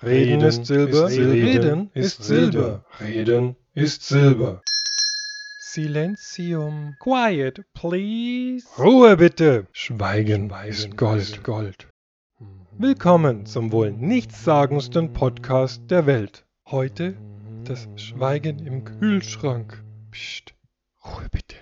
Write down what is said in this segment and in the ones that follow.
Reden ist Silber, Reden ist Silber, Reden ist Silber. Silenzium. Quiet, please. Ruhe bitte. Schweigen ist Gold, Gold. Willkommen zum wohl nichtssagendsten Podcast der Welt. Heute das Schweigen im Kühlschrank. Psst, Ruhe bitte.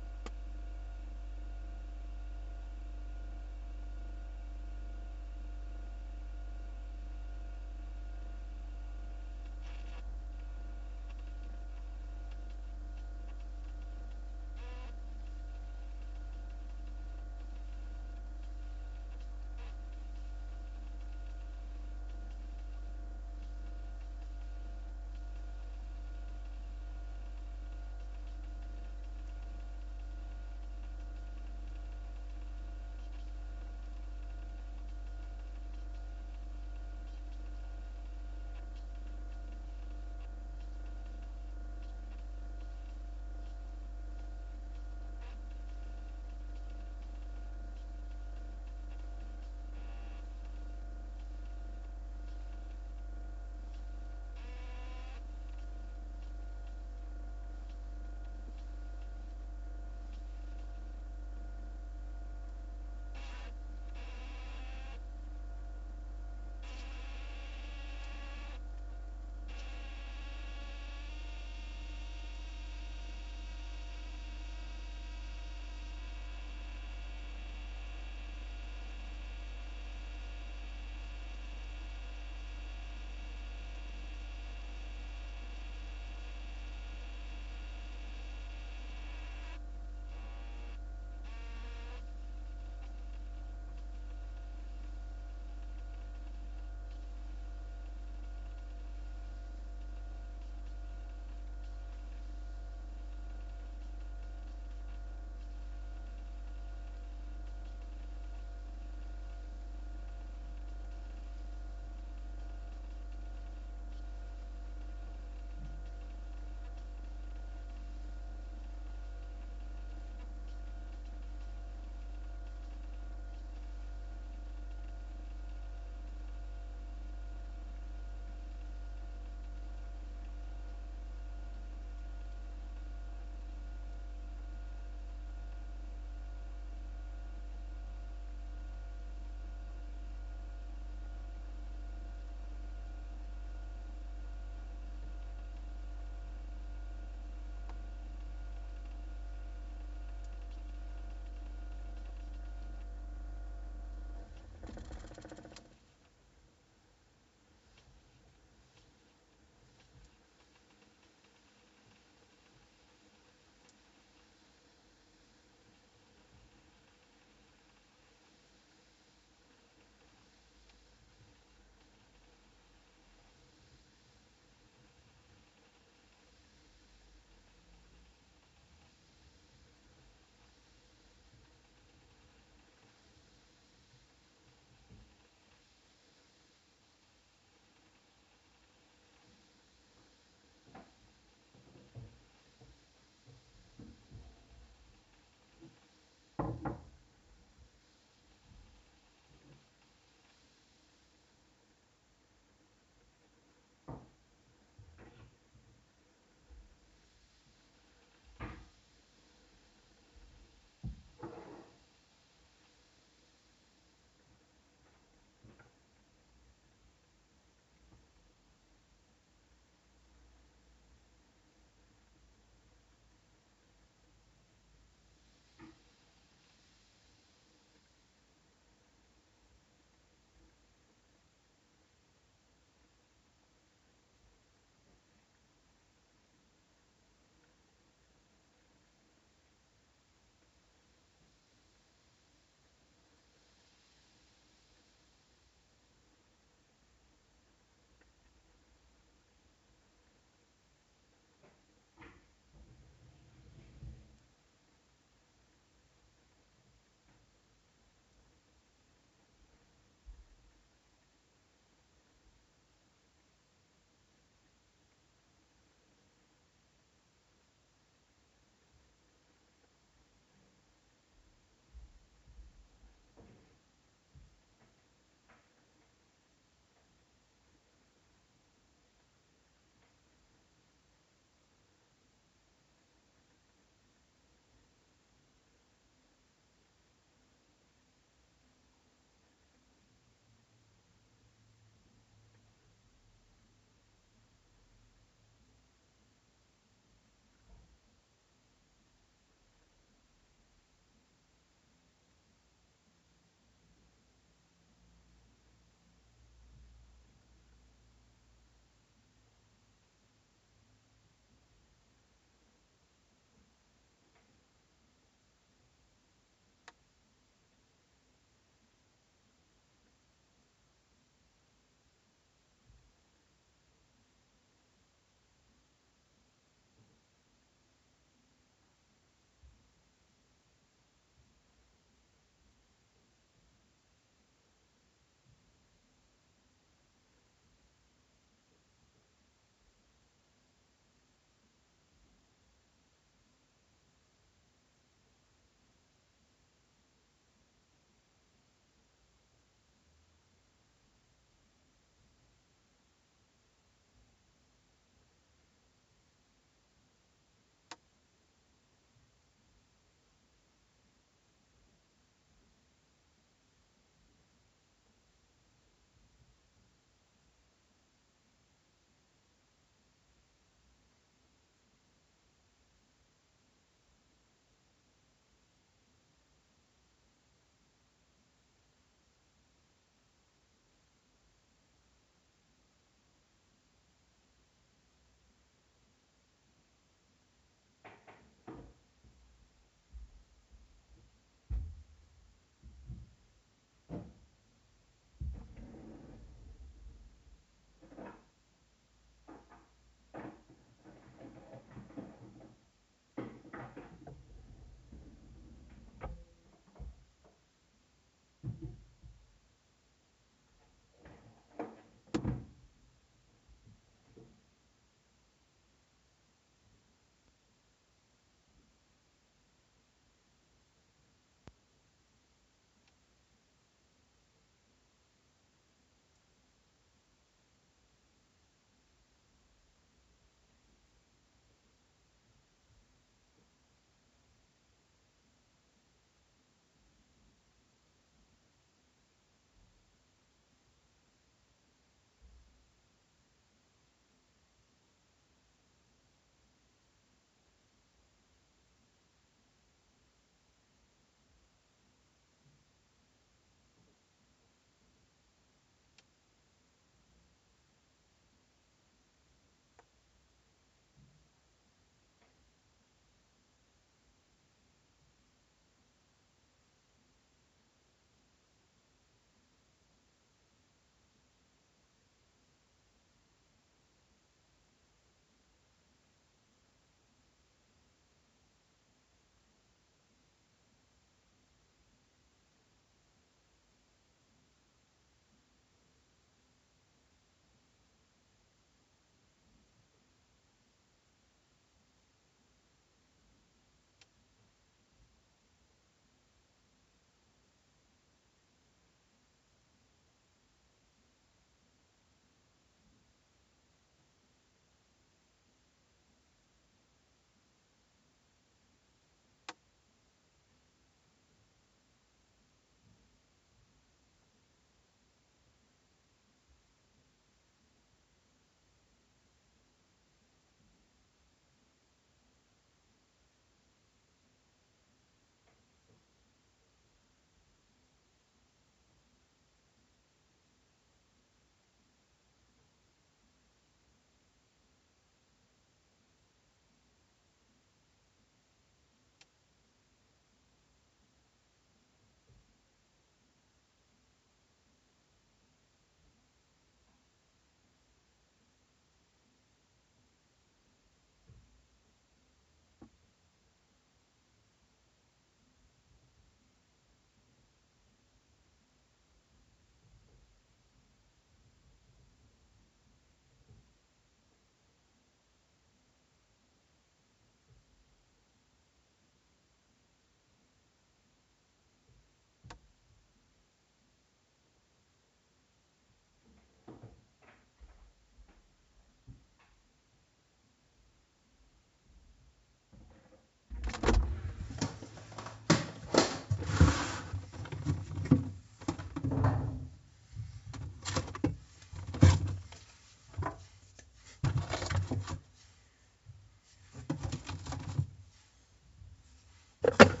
Thank you.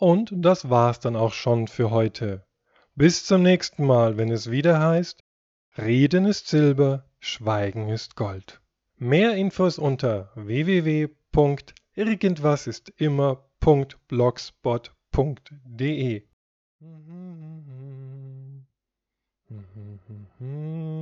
Und das war's dann auch schon für heute. Bis zum nächsten Mal, wenn es wieder heißt, Reden ist Silber, Schweigen ist Gold. Mehr Infos unter www.irgendwasistimmer.blogspot.de Mm-hmm.